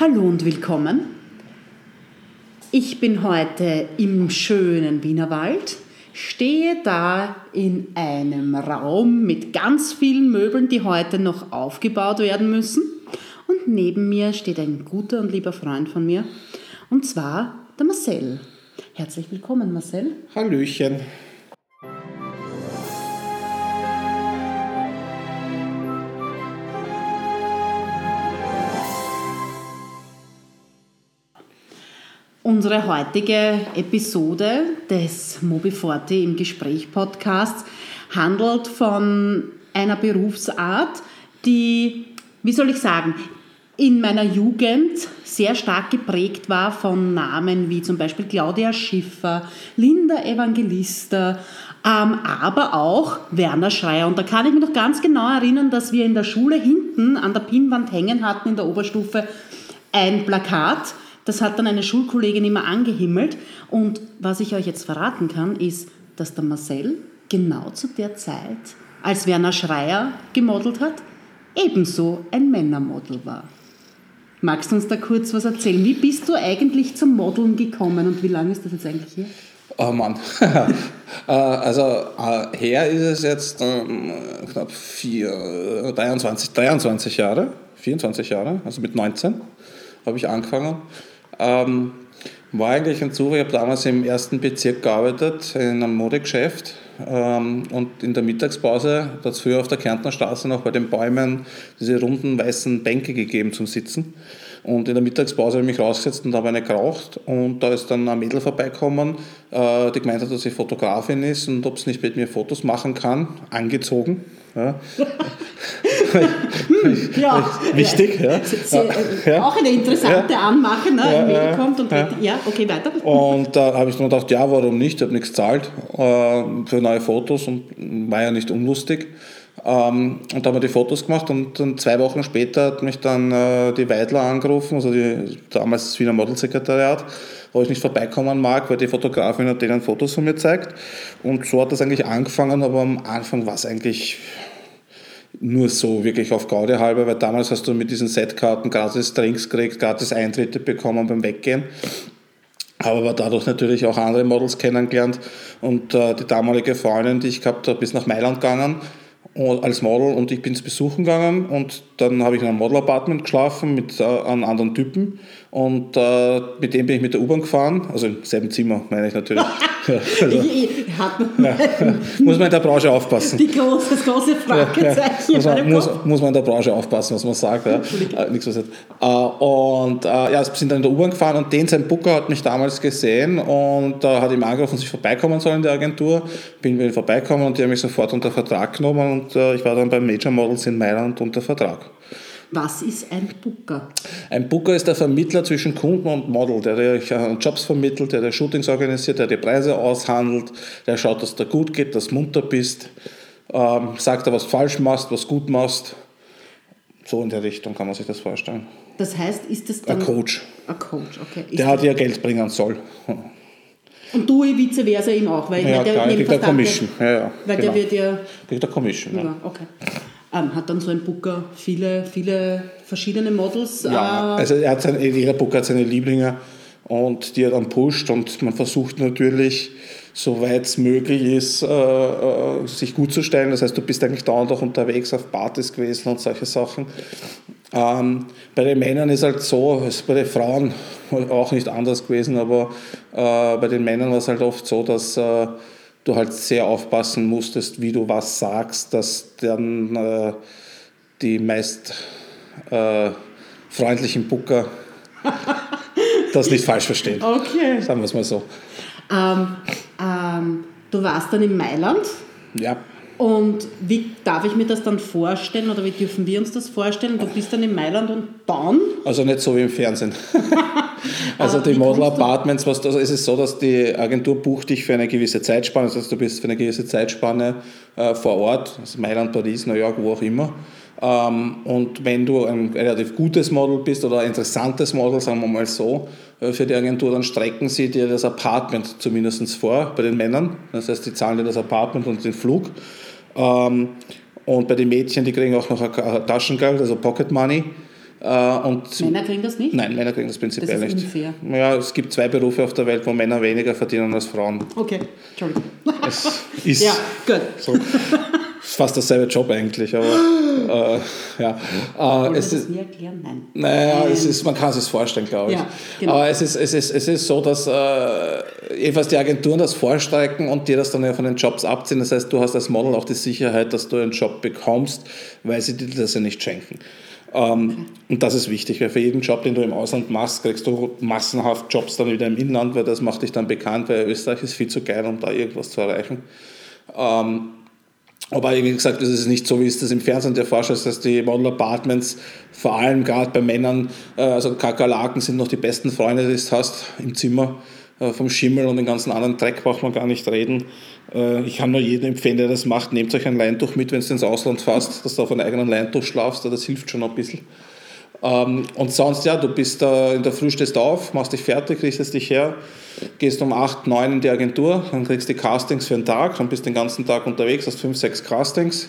Hallo und willkommen. Ich bin heute im schönen Wienerwald, stehe da in einem Raum mit ganz vielen Möbeln, die heute noch aufgebaut werden müssen. Und neben mir steht ein guter und lieber Freund von mir, und zwar der Marcel. Herzlich willkommen, Marcel. Hallöchen. Unsere heutige Episode des Mobi40 im Gespräch Podcasts handelt von einer Berufsart, die, wie soll ich sagen, in meiner Jugend sehr stark geprägt war von Namen wie zum Beispiel Claudia Schiffer, Linda Evangelista, ähm, aber auch Werner Schreier. Und da kann ich mich noch ganz genau erinnern, dass wir in der Schule hinten an der Pinnwand hängen hatten in der Oberstufe ein Plakat, das hat dann eine Schulkollegin immer angehimmelt. Und was ich euch jetzt verraten kann, ist, dass der Marcel genau zu der Zeit, als Werner Schreier gemodelt hat, ebenso ein Männermodel war. Magst du uns da kurz was erzählen? Wie bist du eigentlich zum Modeln gekommen und wie lange ist das jetzt eigentlich her? Oh Mann. Äh, also äh, her ist es jetzt ähm, knapp vier, 23, 23 Jahre, 24 Jahre, also mit 19 habe ich angefangen. Ähm, war eigentlich ein Zufall. Ich habe damals im ersten Bezirk gearbeitet, in einem Modegeschäft. Ähm, und in der Mittagspause, hat es früher auf der Kärntner Straße noch bei den Bäumen diese runden weißen Bänke gegeben zum Sitzen. Und in der Mittagspause habe ich mich rausgesetzt und habe eine geraucht. Und da ist dann ein Mädel vorbeikommen, äh, die gemeint hat, dass sie Fotografin ist und ob sie nicht mit mir Fotos machen kann, angezogen. Ja. ja. Wichtig, ja. ja. Auch eine interessante ja. Anmache, ne? Ja, Mail kommt und ja. ja, okay, weiter. Und da habe ich mir gedacht, ja, warum nicht? Ich habe nichts gezahlt äh, für neue Fotos und war ja nicht unlustig. Ähm, und da haben wir die Fotos gemacht und dann zwei Wochen später hat mich dann äh, die Weidler angerufen, also die, damals das Wiener Modelsekretariat, wo ich nicht vorbeikommen mag, weil die Fotografin hat denen Fotos von mir zeigt. Und so hat das eigentlich angefangen, aber am Anfang war es eigentlich nur so wirklich auf Gaudi halber, weil damals hast du mit diesen Setkarten gratis Drinks gekriegt, gratis Eintritte bekommen beim Weggehen. Aber war dadurch natürlich auch andere Models kennengelernt und äh, die damalige Freundin, die ich gehabt habe, ist nach Mailand gegangen als Model und ich bin zu besuchen gegangen und dann habe ich in einem Model-Apartment geschlafen mit äh, einem anderen Typen und äh, mit dem bin ich mit der U-Bahn gefahren, also im selben Zimmer meine ich natürlich. also, ja. Muss man in der Branche aufpassen. Die große, das große Fragezeichen. Ja. Muss, man, muss, man in der Branche aufpassen, was man sagt. Ja. Äh, nichts, was äh, und äh, ja, sind dann in der U-Bahn gefahren und den, sein Booker hat mich damals gesehen und äh, hat ihm angerufen, dass ich vorbeikommen soll in der Agentur. Bin wieder vorbeikommen und die haben mich sofort unter Vertrag genommen und äh, ich war dann bei Major Models in Mailand unter Vertrag. Was ist ein Booker? Ein Booker ist der Vermittler zwischen Kunden und Model, der euch Jobs vermittelt, der die Shootings organisiert, der die Preise aushandelt, der schaut, dass dir gut geht, dass du munter bist, ähm, sagt dir, was du falsch machst, was gut machst. So in der Richtung kann man sich das vorstellen. Das heißt, ist das dann... Ein Coach. Ein Coach, okay. Ist der hat ja Geld bringen soll. Und du vice versa ihm auch, weil ja, der klar, kriegt der Commission. Ja, ja, weil genau. der wird ja... Kriegt der Commission, ja. Okay. Ähm, hat dann so ein Booker viele, viele verschiedene Models? Ja, äh, also er hat seine, jeder Booker hat seine Lieblinge und die er dann pusht und man versucht natürlich, soweit es möglich ist, äh, äh, sich gut zu stellen. Das heißt, du bist eigentlich dauernd auch unterwegs auf Partys gewesen und solche Sachen. Ähm, bei den Männern ist halt so, ist bei den Frauen auch nicht anders gewesen, aber äh, bei den Männern war es halt oft so, dass äh, du halt sehr aufpassen musstest, wie du was sagst, dass dann äh, die meist äh, freundlichen Booker das nicht falsch verstehen. Okay. Sagen wir es mal so. Ähm, ähm, du warst dann in Mailand. Ja. Und wie darf ich mir das dann vorstellen oder wie dürfen wir uns das vorstellen? Du bist dann in Mailand und dann? Also nicht so wie im Fernsehen. also die Model Apartments, was, also ist es so, dass die Agentur bucht dich für eine gewisse Zeitspanne, das heißt du bist für eine gewisse Zeitspanne äh, vor Ort, also Mailand, Paris, New York, wo auch immer. Ähm, und wenn du ein relativ gutes Model bist oder ein interessantes Model, sagen wir mal so, äh, für die Agentur, dann strecken sie dir das Apartment zumindest vor bei den Männern. Das heißt, die zahlen dir das Apartment und den Flug. Ähm, und bei den Mädchen, die kriegen auch noch Taschengeld, also Pocket Money. Äh, und Männer kriegen das nicht? Nein, Männer kriegen das prinzipiell Das ist nicht. unfair. Ja, es gibt zwei Berufe auf der Welt, wo Männer weniger verdienen als Frauen. Okay, Entschuldigung. Es ist Ja, gut. so. Fast derselbe Job eigentlich, aber äh, ja. Äh, es das ist, nie erklären? Nein. naja, es ist, man kann es sich vorstellen, glaube ich. Ja, genau. Aber es ist, es, ist, es ist so, dass äh, jedenfalls die Agenturen das vorstrecken und dir das dann ja von den Jobs abziehen. Das heißt, du hast als Model auch die Sicherheit, dass du einen Job bekommst, weil sie dir das ja nicht schenken. Ähm, Und das ist wichtig, weil für jeden Job, den du im Ausland machst, kriegst du massenhaft Jobs dann wieder im Inland, weil das macht dich dann bekannt, weil Österreich ist viel zu geil, um da irgendwas zu erreichen. Ähm, aber wie gesagt, es ist nicht so, wie es das im Fernsehen dir vorstellst, dass die Model Apartments, vor allem gerade bei Männern, äh, also Kakerlaken sind noch die besten Freunde, die du hast im Zimmer. Äh, Vom Schimmel und den ganzen anderen Dreck braucht man gar nicht reden. Äh, Ich kann nur jedem empfehlen, der das macht, nehmt euch ein Leintuch mit, wenn du ins Ausland fährst, dass du auf einem eigenen Leintuch schlafst, das hilft schon ein bisschen. Ähm, Und sonst, ja, du bist da, in der Früh stehst auf, machst dich fertig, richtest dich her, gehst um 8, 9 in die Agentur, dann kriegst du die Castings für den Tag, dann bist du den ganzen Tag unterwegs, hast 5, 6 Castings,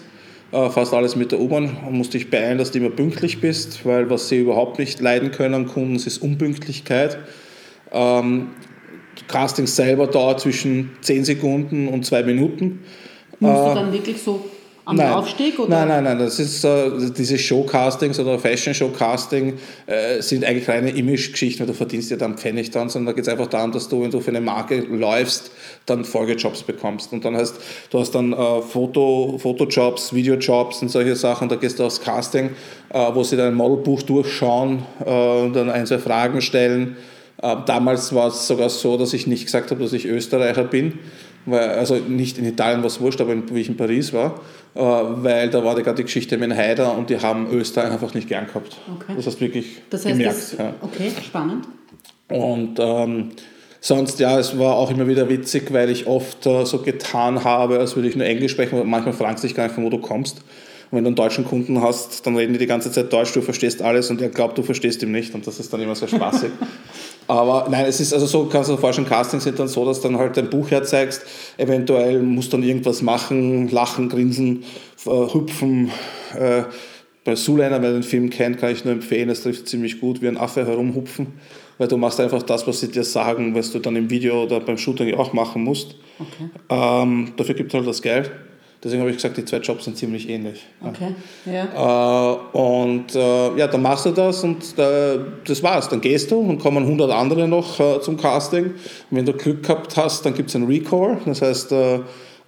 äh, fast alles mit der U-Bahn und musst dich beeilen, dass du immer pünktlich bist, weil was sie überhaupt nicht leiden können an Kunden, ist Unpünktlichkeit. Ähm, Casting selber dauert zwischen 10 Sekunden und 2 Minuten. Musst du dann wirklich so am Laufsteg? Oder? Nein, nein, nein. Das ist äh, diese Showcastings oder Fashion-Show-Casting äh, sind eigentlich reine Image-Geschichten, weil du verdienst ja dann Pfennig dran, sondern da geht es einfach darum, dass du, wenn du für eine Marke läufst, dann Folgejobs bekommst. Und dann heißt, du hast dann äh, Foto, Fotojobs, Videojobs und solche Sachen. Da gehst du aufs Casting, äh, wo sie dein Modelbuch durchschauen äh, und dann ein, zwei Fragen stellen. Äh, damals war es sogar so, dass ich nicht gesagt habe, dass ich Österreicher bin. Weil, also nicht in Italien war es wurscht, aber in, wie ich in Paris war, äh, weil da war die gerade die Geschichte mit Haider und die haben Österreich einfach nicht gern gehabt. Okay. Das hast du wirklich Das heißt, gemerkt. das, ja. okay, spannend. Und ähm, sonst, ja, es war auch immer wieder witzig, weil ich oft äh, so getan habe, als würde ich nur Englisch sprechen, manchmal fragst du dich gar nicht, von wo du kommst. Und wenn du einen deutschen Kunden hast, dann reden die die ganze Zeit Deutsch, du verstehst alles und er glaubt, du verstehst ihn nicht und das ist dann immer sehr spaßig. Aber nein, es ist also so, kannst du dir vorstellen, Castings sind dann so, dass dann halt dein Buch herzeigst, eventuell musst dann irgendwas machen, lachen, grinsen, äh, hüpfen. Äh, bei Zoolander, wer den Film kennt, kann ich nur empfehlen, es trifft ziemlich gut, wie ein Affe herumhupfen, weil du machst einfach das, was sie dir sagen, was du dann im Video oder beim Shooting auch machen musst. Okay. Ähm, dafür gibt es halt das Geld. Deswegen habe ich gesagt, die zwei Jobs sind ziemlich ähnlich. Okay, ja. Äh, und äh, ja, dann machst du das und äh, das war's. Dann gehst du und kommen 100 andere noch äh, zum Casting. Und wenn du Glück gehabt hast, dann gibt es ein Recall, das heißt, äh,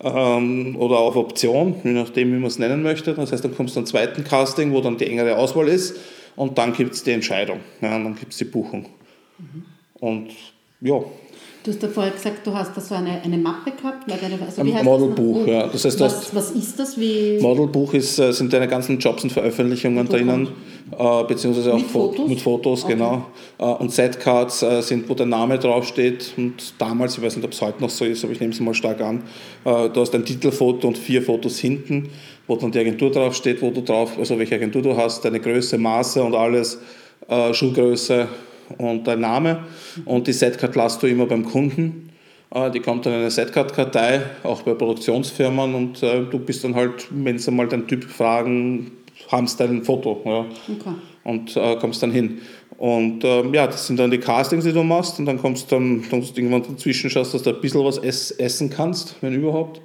ähm, oder auf Option, je nachdem, wie man es nennen möchte. Das heißt, dann kommst du zum zweiten Casting, wo dann die engere Auswahl ist und dann gibt es die Entscheidung. Ja, und dann gibt es die Buchung. Und ja, Du hast ja vorher gesagt, du hast da so eine, eine Mappe gehabt. Also wie heißt Modelbuch, das? ja. Das heißt, was, was ist das? Wie, Modelbuch ist, äh, sind deine ganzen Jobs und Veröffentlichungen drinnen, äh, beziehungsweise auch Mit Fo- Fotos? mit Fotos, Okay. genau. Äh, und Setcards äh, sind, wo der Name draufsteht. Und damals, ich weiß nicht, ob es heute noch so ist, aber ich nehme es mal stark an, äh, du hast ein Titelfoto und vier Fotos hinten, wo dann die Agentur draufsteht, wo du drauf, also welche Agentur du hast, deine Größe, Maße und alles, äh, Schuhgröße und dein Name. Und die Setcard lässt du immer beim Kunden. Äh, Die kommt dann in eine Setcard-Kartei, auch bei Produktionsfirmen und äh, du bist dann halt, wenn sie mal den Typ fragen, haben sie dein Foto ja, okay. und äh, kommst dann hin. Und ähm, ja, das sind dann die Castings, die du machst und dann kommst dann, dann du irgendwann dazwischen schaust, dass du ein bisschen was ess, essen kannst, wenn überhaupt.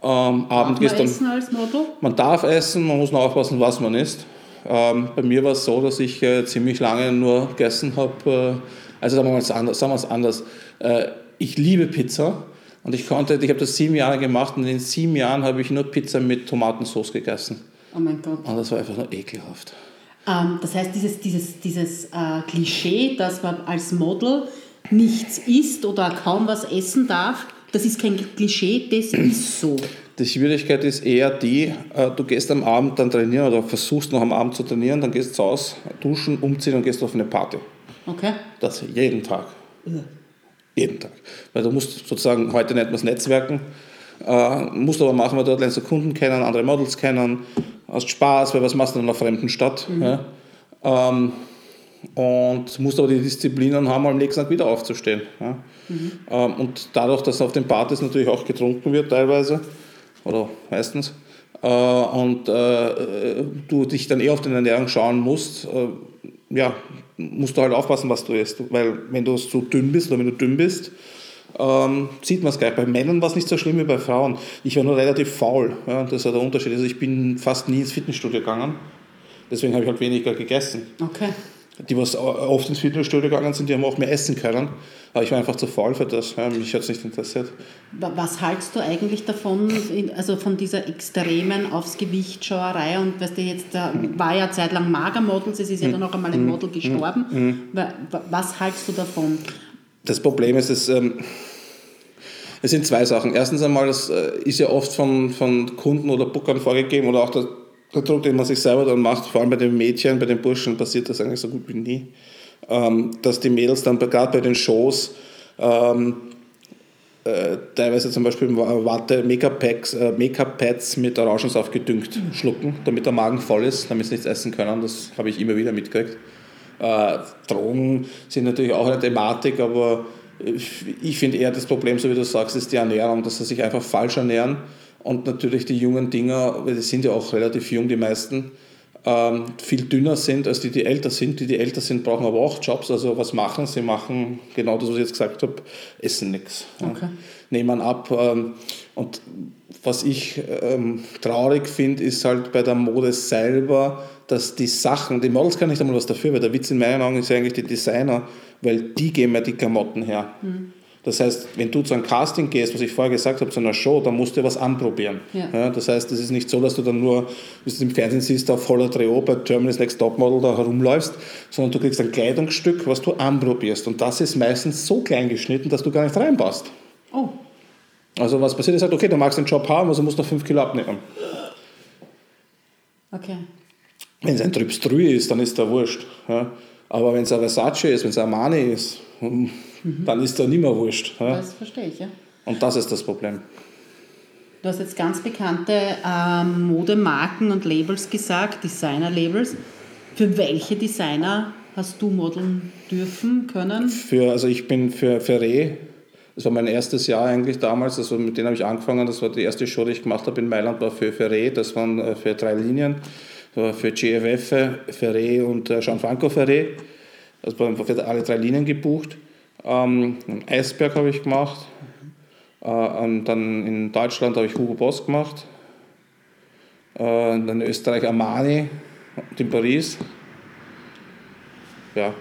Ähm, Abend Darf man gehst dann, essen als Model? man darf essen, man muss nur aufpassen, was man isst. Ähm, bei mir war es so, dass ich äh, ziemlich lange nur gegessen habe. Äh, also sagen wir mal anders. Sagen wir es anders. Äh, ich liebe Pizza und ich konnte, ich habe das sieben Jahre gemacht und in sieben Jahren habe ich nur Pizza mit Tomatensauce gegessen. Oh mein Gott. Und das war einfach nur ekelhaft. Ähm, das heißt, dieses, dieses, dieses äh, Klischee, dass man als Model nichts isst oder kaum was essen darf, das ist kein Klischee, das ist so. Die Schwierigkeit ist eher die, äh, du gehst am Abend dann trainieren oder versuchst noch am Abend zu trainieren, dann gehst du aus, duschen, umziehen und gehst auf eine Party. Okay? Das jeden Tag. Jeden Tag. Weil du musst sozusagen, heute nennt man es Netzwerken, äh, musst aber machen, weil dort lernst du Kunden kennen, andere Models kennen, hast Spaß, weil was machst du in einer fremden Stadt? Ja? Ähm, und musst aber die Disziplinen haben, am nächsten Tag wieder aufzustehen. Ja? Ähm, und dadurch, dass auf den Partys natürlich auch getrunken wird teilweise, oder meistens, äh, und äh, du dich dann eher auf den Ernährung schauen musst, äh, ja, musst du halt aufpassen, was du isst. Weil wenn du so dünn bist oder wenn du dünn bist, ähm, sieht man es gleich. Bei Männern war es nicht so schlimm wie bei Frauen. Ich war nur relativ faul. Ja, das ist der Unterschied. Also ich bin fast nie ins Fitnessstudio gegangen. Deswegen habe ich halt weniger gegessen. Okay. Die, was oft ins Fitnessstudio gegangen sind, die haben auch mehr essen können. Aber ich war einfach zu faul für das. Mich hat es nicht interessiert. Was haltst du eigentlich davon, also von dieser extremen aufs Gewicht Schauerei? Und weißt du, jetzt da war ja zeitlang Magermodels, es ist ja dann auch einmal ein mhm. Model gestorben. Mhm. Was haltst du davon? Das Problem ist, es, ähm, es sind zwei Sachen. Erstens einmal, das äh, ist ja oft von, von Kunden oder Bookern vorgegeben oder auch der, der Druck, den man sich selber dann macht, vor allem bei den Mädchen, bei den Burschen passiert das eigentlich so gut wie nie ähm, dass die Mädels dann gerade bei den Shows ähm, äh, teilweise zum Beispiel Watte Make-up-Pads äh, Make mit Orangensaft gedüngt schlucken, damit der Magen voll ist, damit sie nichts essen können. Das habe ich immer wieder mitgekriegt. Äh, Drogen sind natürlich auch eine Thematik, aber ich finde eher das Problem, so wie du sagst, ist die Ernährung, dass sie sich einfach falsch ernähren und natürlich die jungen Dinger, weil die sind ja auch relativ jung, die meisten, ähm, viel dünner sind als die, die älter sind. Die, die älter sind, brauchen aber auch Jobs. Also was machen sie? machen genau das, was ich jetzt gesagt habe, essen nichts. Okay. Ja. Nehmen ab. Ähm, und was ich ähm, traurig finde, ist halt bei der Mode selber, dass die Sachen, die Models können nicht einmal was dafür, weil der Witz in meinen Augen ist eigentlich die Designer, weil die geben ja die Klamotten her. Mhm. Das heißt, wenn du zu einem Casting gehst, was ich vorher gesagt habe, zu einer Show, dann musst du was anprobieren. Ja. Ja, das heißt, es ist nicht so, dass du dann nur, wie du es im Fernsehen siehst, auf voller Dreh bei Germany's Next Topmodel da herumläufst, sondern du kriegst ein Kleidungsstück, was du anprobierst. Und das ist meistens so klein geschnitten, dass du gar nicht reinpasst. Oh. Also was passiert, ist halt, okay, du magst den Job haben, also musst du noch 5 Kilo abnehmen. Okay. Wenn es ein Trübstrü ist, dann ist der wurscht. Ja. Aber wenn es ein Versace ist, wenn es ein Armani ist, hm, mhm. dann ist da nicht mehr wurscht. Ja? Das verstehe ich, ja. Und das ist das Problem. Du hast jetzt ganz bekannte ähm, Modemarken und Labels gesagt, Designer-Labels. Für welche Designer hast du modeln dürfen, können? Für, also ich bin für Ferré, das war mein erstes Jahr eigentlich damals, also mit denen habe ich angefangen, das war die erste Show, die ich gemacht habe in Mailand, war für Ferré, das waren äh, für drei Linien, für GFF, Ferré und äh, Gianfranco Ferré. Also für alle drei Linien gebucht. Ähm, Eisberg habe ich gemacht. Äh, dann in Deutschland habe ich Hugo Boss gemacht. Äh, dann in Österreich Armani und in Paris. Ja.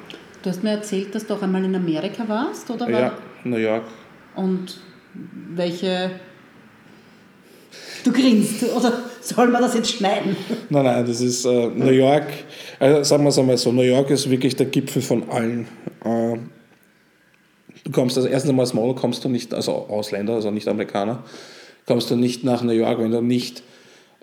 Du hast mir erzählt, dass du auch einmal in Amerika warst, oder? Ja, New York. Und welche. Du grinst, oder soll man das jetzt schneiden? Nein, nein, das ist äh, New York. Also sagen wir es einmal so: New York ist wirklich der Gipfel von allen. Äh, Du kommst also erstens einmal als Model kommst du nicht, also Ausländer, also nicht Amerikaner, kommst du nicht nach New York, wenn du nicht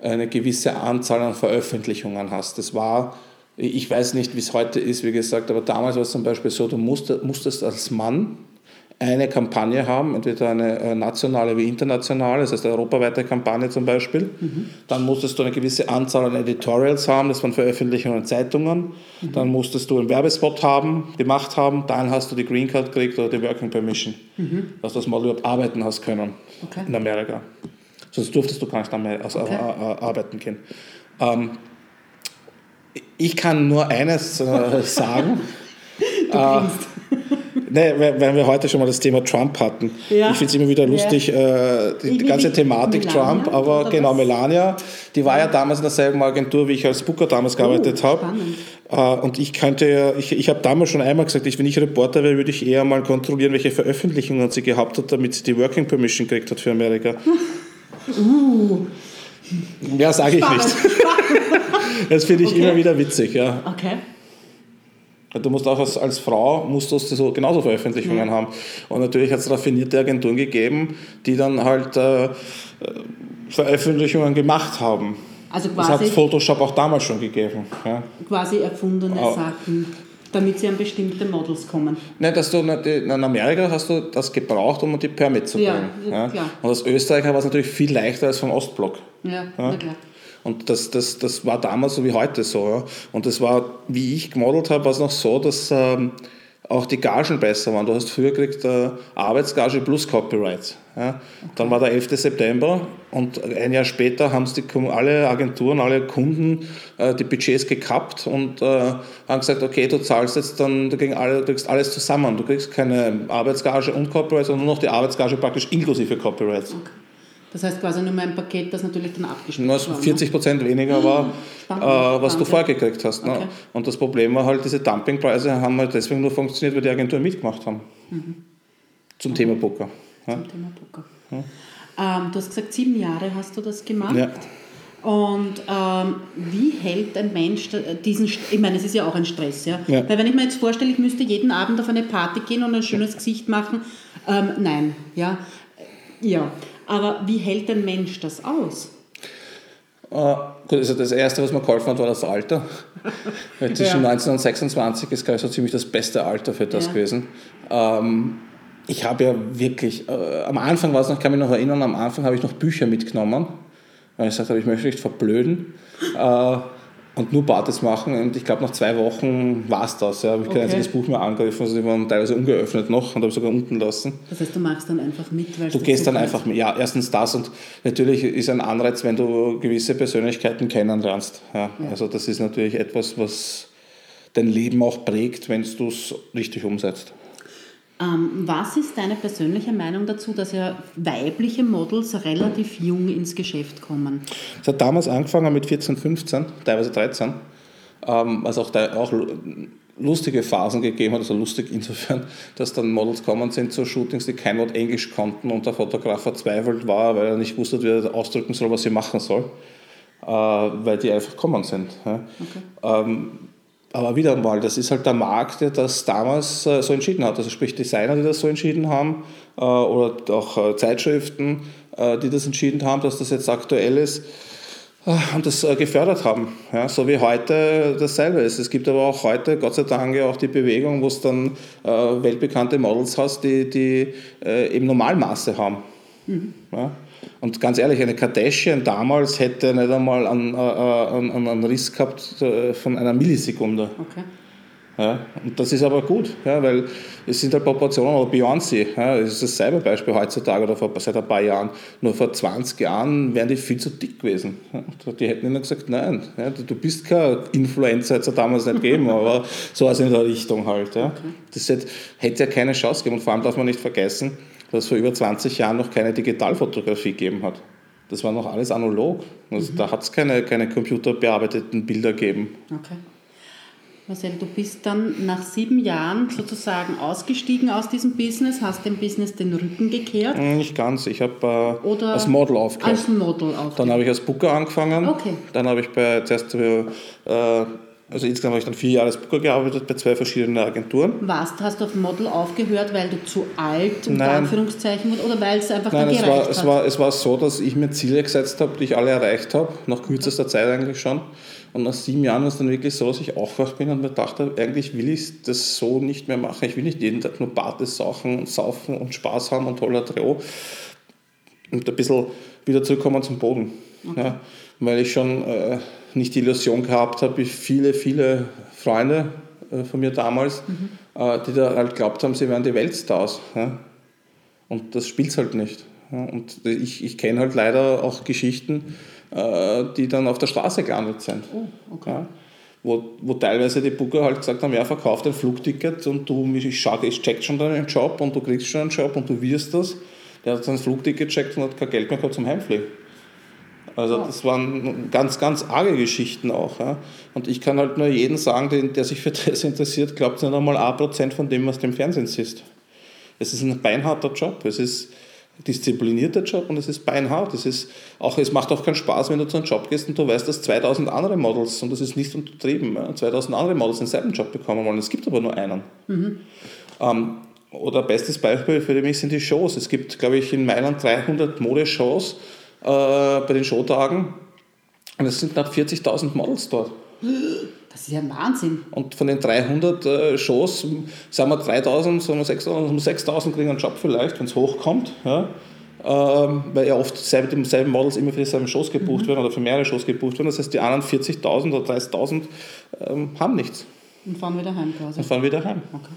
eine gewisse Anzahl an Veröffentlichungen hast. Das war, ich weiß nicht, wie es heute ist, wie gesagt, aber damals war es zum Beispiel so, du musstest, musstest als Mann eine Kampagne haben, entweder eine äh, nationale wie internationale, das heißt eine europaweite Kampagne zum Beispiel. Mhm. Dann musstest du eine gewisse Anzahl an Editorials haben, das waren Veröffentlichungen in Zeitungen. Mhm. Dann musstest du einen Werbespot haben, gemacht haben, dann hast du die Green Card gekriegt oder die Working Permission, mhm. dass du das Mal überhaupt arbeiten hast können okay. in Amerika. Sonst durftest du gar nicht also okay. arbeiten gehen. Ähm, ich kann nur eines äh, sagen. du äh, Nee, weil wir heute schon mal das Thema Trump hatten. Ja. Ich finde es immer wieder lustig, ja. äh, die, die, ganze Thematik Melania, Trump, aber genau, was? Melania, die war ja damals in derselben Agentur, wie ich als Booker damals gearbeitet oh, habe. Äh, und ich könnte ja, ich, ich habe damals schon einmal gesagt, ich, wenn ich Reporter wäre, würde ich eher mal kontrollieren, welche Veröffentlichungen sie gehabt hat, damit sie die Working Permission gekriegt hat für Amerika. Uh. Ja, sage ich nicht. das finde ich okay. immer wieder witzig, ja. Okay. Du musst auch als, als Frau musst du so, genauso Veröffentlichungen mhm. haben. Und natürlich hat es raffinierte Agenturen gegeben, die dann halt äh, Veröffentlichungen gemacht haben. Also quasi, das hat Photoshop auch damals schon gegeben. Ja. Quasi erfundene oh. Sachen, damit sie an bestimmte Models kommen. Nein, dass du in Amerika hast du das gebraucht, um die Permit zu bringen. Ja, ja. Und als Österreicher war es natürlich viel leichter als vom Ostblock. Ja, ja. na klar. Und das, das, das war damals so wie heute so. Ja. Und das war, wie ich gemodelt habe, war es noch so, dass ähm, auch die Gagen besser waren. Du hast früher gekriegt äh, Arbeitsgage plus Copyright. Ja. Dann war der 11. September und ein Jahr später haben die, alle Agenturen, alle Kunden äh, die Budgets gekappt und äh, haben gesagt, okay, du zahlst jetzt dann dagegen alle, du kriegst alles zusammen. Du kriegst keine Arbeitsgage und Copyright, sondern nur noch die Arbeitsgage praktisch inklusive Copyrights. Okay. Das heißt quasi nur ein Paket, das natürlich dann abgeschlossen was war. 40 Prozent ne? weniger war, äh, was du vorgekriegt hast. Ne? Okay. Und das Problem war halt, diese Dumpingpreise haben halt deswegen nur funktioniert, weil die Agenturen mitgemacht haben. Mhm. Zum. Thema Poker. Ja? Zum Thema Poker. Ja. Ähm, du hast gesagt, sieben Jahre hast du das gemacht. Ja. Und ähm, wie hält ein Mensch diesen, ich meine, es ist ja auch ein Stress, ja? ja? Weil wenn ich mir jetzt vorstelle, ich müsste jeden Abend auf eine Party gehen und ein schönes Gesicht machen, ähm, nein, ja. Ja, aber wie hält ein Mensch das aus? Uh, gut, also das Erste, was mir geholfen hat, war das Alter. Weil zwischen ja. 19 und 26 ist, glaube ich, so ziemlich das beste Alter für das ja. gewesen. Ähm, ich habe ja wirklich, äh, am Anfang war es noch, ich kann mich noch erinnern, am Anfang habe ich noch Bücher mitgenommen, weil ich gesagt habe, ich möchte nicht verblöden. Äh, und nur Partys machen. Und ich glaube, nach zwei Wochen war es das. Ja. Habe ich okay. kein einziges Buch mehr angegriffen, also die waren teilweise ungeöffnet noch und habe sogar unten lassen. Das heißt, du machst dann einfach mit, weil Du gehst dann einfach mit. Ja, erstens das und natürlich ist ein Anreiz, wenn du gewisse Persönlichkeiten kennenlernst. Ja. ja. Also das ist natürlich etwas, was dein Leben auch prägt, wenn du es richtig umsetzt. Ähm, was ist deine persönliche Meinung dazu, dass ja weibliche Models relativ jung ins Geschäft kommen? Es hat damals angefangen mit 14, 15, teilweise 13, ähm, was auch, da, auch lustige Phasen gegeben hat, also lustig insofern, dass dann Models kommen sind zu Shootings, die kein Wort Englisch konnten und der Fotograf verzweifelt war, weil er nicht wusste, wie er ausdrücken soll, was sie machen soll, äh, weil die einfach kommen sind. Okay. Ähm, aber wieder mal, das ist halt der Markt, der das damals äh, so entschieden hat. Also sprich Designer, die das so entschieden haben, äh, oder auch äh, Zeitschriften, die das entschieden haben, dass das jetzt aktuell ist und das gefördert haben. Ja, so wie heute dasselbe ist. Es gibt aber auch heute, Gott sei Dank, auch die Bewegung, wo es dann weltbekannte Models hast, die, die eben Normalmaße haben. Mhm. Ja. Und ganz ehrlich, eine Kardashian damals hätte nicht einmal einen, einen, einen Riss gehabt äh, von einer Millisekunde. Okay. Ja, und das ist aber gut, ja, weil es sind halt Proportionen, oder Beyoncé, ja, das ist dasselbe Beispiel heutzutage oder vor, seit ein paar Jahren. Nur vor 20 Jahren wären die viel zu dick gewesen. Ja, die hätten ihnen gesagt, nein, ja, du bist kein Influencer, hätte es damals nicht gegeben, aber so was in der Richtung halt. Ja. Okay. Das hätte, hätte ja keine Chance gegeben und vor allem darf man nicht vergessen, dass es vor über 20 Jahren noch keine Digitalfotografie gegeben hat. Das war noch alles analog. Also mhm. Da hat es keine, keine computerbearbeiteten Bilder gegeben. Okay. Marcel, du bist dann nach sieben Jahren sozusagen ausgestiegen aus diesem Business, hast dem Business den Rücken gekehrt? Hm, nicht ganz. Ich habe äh, als Model aufgehört. Als Model aufgehört. Dann habe ich als Booker angefangen. Okay. Dann habe ich bei, zuerst äh, also insgesamt habe ich dann vier Jahre als Booker gearbeitet bei zwei verschiedenen Agenturen. Was? Hast du auf Model aufgehört, weil du zu alt, Nein. Anführungszeichen, oder weil es einfach Nein, es war, hat? es war, es war so, dass ich mir Ziele gesetzt habe, die ich alle erreicht habe, nach kürzester Zeit eigentlich schon. Und nach sieben Jahren war es dann wirklich so, dass ich aufgewacht bin und mir dachte, eigentlich will ich das so nicht mehr machen. Ich will nicht jeden Tag nur Partys saufen und saufen und Spaß haben und toller Dreh. Und ein bisschen wieder zurückkommen zum Boden. Okay. Ja, weil ich schon... Äh, nicht die Illusion gehabt habe, wie viele, viele Freunde äh, von mir damals, mhm. äh, die da halt glaubt haben, sie wären die Weltstars. Ja? Und das spielt halt nicht. Ja? Und ich, ich kenne halt leider auch Geschichten, äh, die dann auf der Straße gelandet sind. Oh, okay. ja? Wo, wo teilweise die Booker halt gesagt haben, ja, verkauf dein Flugticket und du, ich, schau, ich check schon deinen Job und du kriegst schon einen Job und du wirst das. Der hat sein Flugticket gecheckt und hat kein Geld mehr gehabt zum Heimfliegen. Also das waren ganz, ganz arge Geschichten auch. Ja. Und ich kann halt nur jeden sagen, der sich für das interessiert, glaubt nicht einmal ein Prozent von dem, was du im Fernsehen siehst. Es ist ein beinharter Job, es ist ein disziplinierter Job und es ist beinhart. Es, ist auch, es macht auch keinen Spaß, wenn du zu einem Job gehst und du weißt, dass 2000 andere Models, und das ist nicht untertrieben, ja, 2000 andere Models denselben Job bekommen wollen. Es gibt aber nur einen. Mhm. Ähm, oder bestes Beispiel für mich sind die Shows. Es gibt, glaube ich, in Mailand 300 Modeshows äh, bei den Showtagen. Und es sind knapp 40.000 Models dort. Das ist ja ein Wahnsinn. Und von den 300 äh, Shows, sagen wir 3000, sagen wir 6000, 6000 kriegen einen Job vielleicht, wenn es hochkommt. Ja? Ähm, weil ja oft dieselben Models immer für dieselben Shows gebucht mhm. werden oder für mehrere Shows gebucht werden. Das heißt, die anderen 40.000 oder 30.000 ähm, haben nichts. Und fahren wieder heim quasi. Und fahren wieder heim. Okay.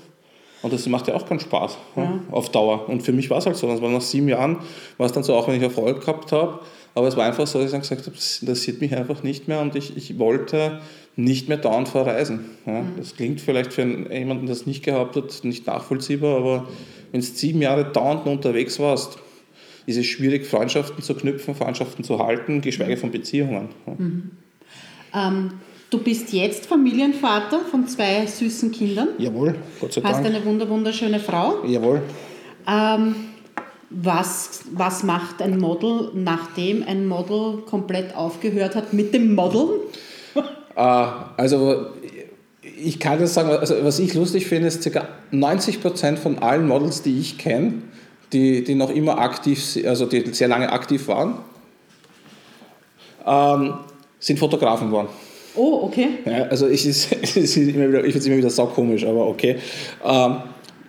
Und das macht ja auch keinen Spaß ja. auf Dauer. Und für mich war es halt so. Das war nach sieben Jahren, war es dann so, auch wenn ich Erfolg gehabt habe. Aber es war einfach so, dass ich dann gesagt habe, das interessiert mich einfach nicht mehr und ich, ich wollte nicht mehr dauernd verreisen. Ja. Mhm. Das klingt vielleicht für jemanden, der es nicht gehabt hat, nicht nachvollziehbar, aber wenn du sieben Jahre dauernd unterwegs warst, ist es schwierig, Freundschaften zu knüpfen, Freundschaften zu halten, geschweige von Beziehungen. Mhm. Ähm, Du bist jetzt Familienvater von zwei süßen Kindern. Jawohl, Gott sei Dank. Hast eine wunderschöne Frau. Jawohl. Ähm, was, was macht ein Model, nachdem ein Model komplett aufgehört hat mit dem Modeln? Äh, also ich kann das sagen, also was ich lustig finde, ist ca. 90 Prozent von allen Models, die ich kenne, die, die noch immer aktiv, also die sehr lange aktiv waren, ähm, sind Fotografen geworden. Oh, okay. Ja, also ich, ich finde es immer wieder saukomisch, aber okay. Ähm,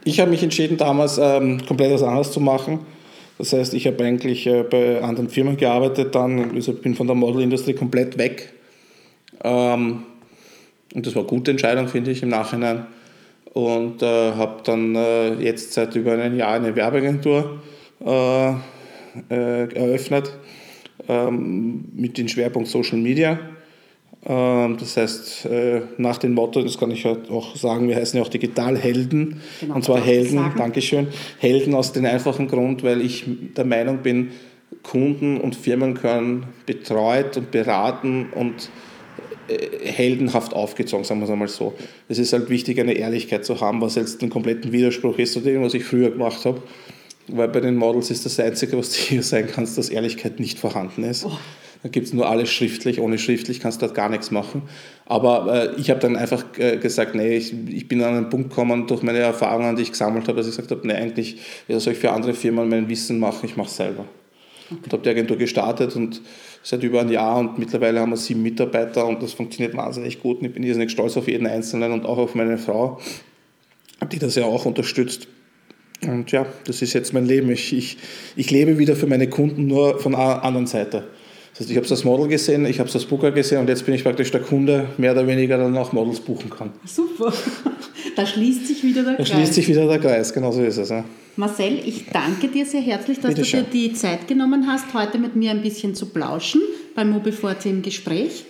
ich habe mich entschieden, damals ähm, komplett was anderes zu machen. Das heißt, ich habe eigentlich äh, bei anderen Firmen gearbeitet, dann also bin von der Modelindustrie komplett weg. Ähm, und das war eine gute Entscheidung, finde ich, im Nachhinein. Und äh, habe dann äh, jetzt seit über einem Jahr eine Werbeagentur äh, äh, eröffnet ähm, mit dem Schwerpunkt Social Media. Ähm, das heißt, äh, nach dem Motto, das kann ich halt auch sagen, wir heißen ja auch Digitalhelden. Genau, und zwar Helden, Dankeschön, Helden aus dem einfachen Grund, weil ich der Meinung bin, Kunden und Firmen können betreut und beraten und äh, heldenhaft aufgezogen, sagen wir es einmal so. Es ist halt wichtig, eine Ehrlichkeit zu haben, was jetzt ein kompletten Widerspruch ist zu dem, was ich früher gemacht habe. Weil bei den Models ist das Einzige, was du hier sein kannst, dass Ehrlichkeit nicht vorhanden ist. Oh. Da gibt es nur alles schriftlich. Ohne schriftlich kannst du dort gar nichts machen. Aber äh, ich habe dann einfach äh, gesagt, nee, ich, ich, bin an einen Punkt gekommen durch meine Erfahrungen, die ich gesammelt habe, dass ich gesagt habe, nee, eigentlich ja, soll ich für andere Firmen mein Wissen machen, ich mache es selber. Okay. Und habe die Agentur gestartet und seit über ein Jahr und mittlerweile haben wir sieben Mitarbeiter und das funktioniert wahnsinnig gut. Und ich bin irrsinnig stolz auf jeden Einzelnen und auch auf meine Frau, die das ja auch unterstützt. Und ja, das ist jetzt mein Leben. Ich, ich, ich lebe wieder für meine Kunden nur von der anderen Seite. Das heißt, ich habe das Model gesehen, ich habe das Booker gesehen und jetzt bin ich praktisch der Kunde, mehr oder weniger dann auch Models buchen kann. Super. Da schließt sich wieder der Kreis. Da schließt sich wieder der Kreis, genau so ist es. Ja. Marcel, ich danke dir sehr herzlich, dass Bitte du dir die Zeit genommen hast, heute mit mir ein bisschen zu plauschen beim Mobiforte im Gespräch.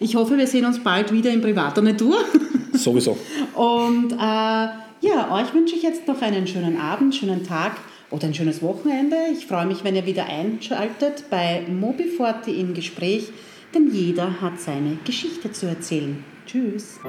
Ich hoffe, wir sehen uns bald wieder in privater Natur. Sowieso. Und äh, ja, euch wünsche ich jetzt noch einen schönen Abend, schönen Tag oder ein schönes Wochenende. Ich freue mich, wenn ihr wieder einschaltet bei Mobiforte im Gespräch, denn jeder hat seine Geschichte zu erzählen. Tschüss.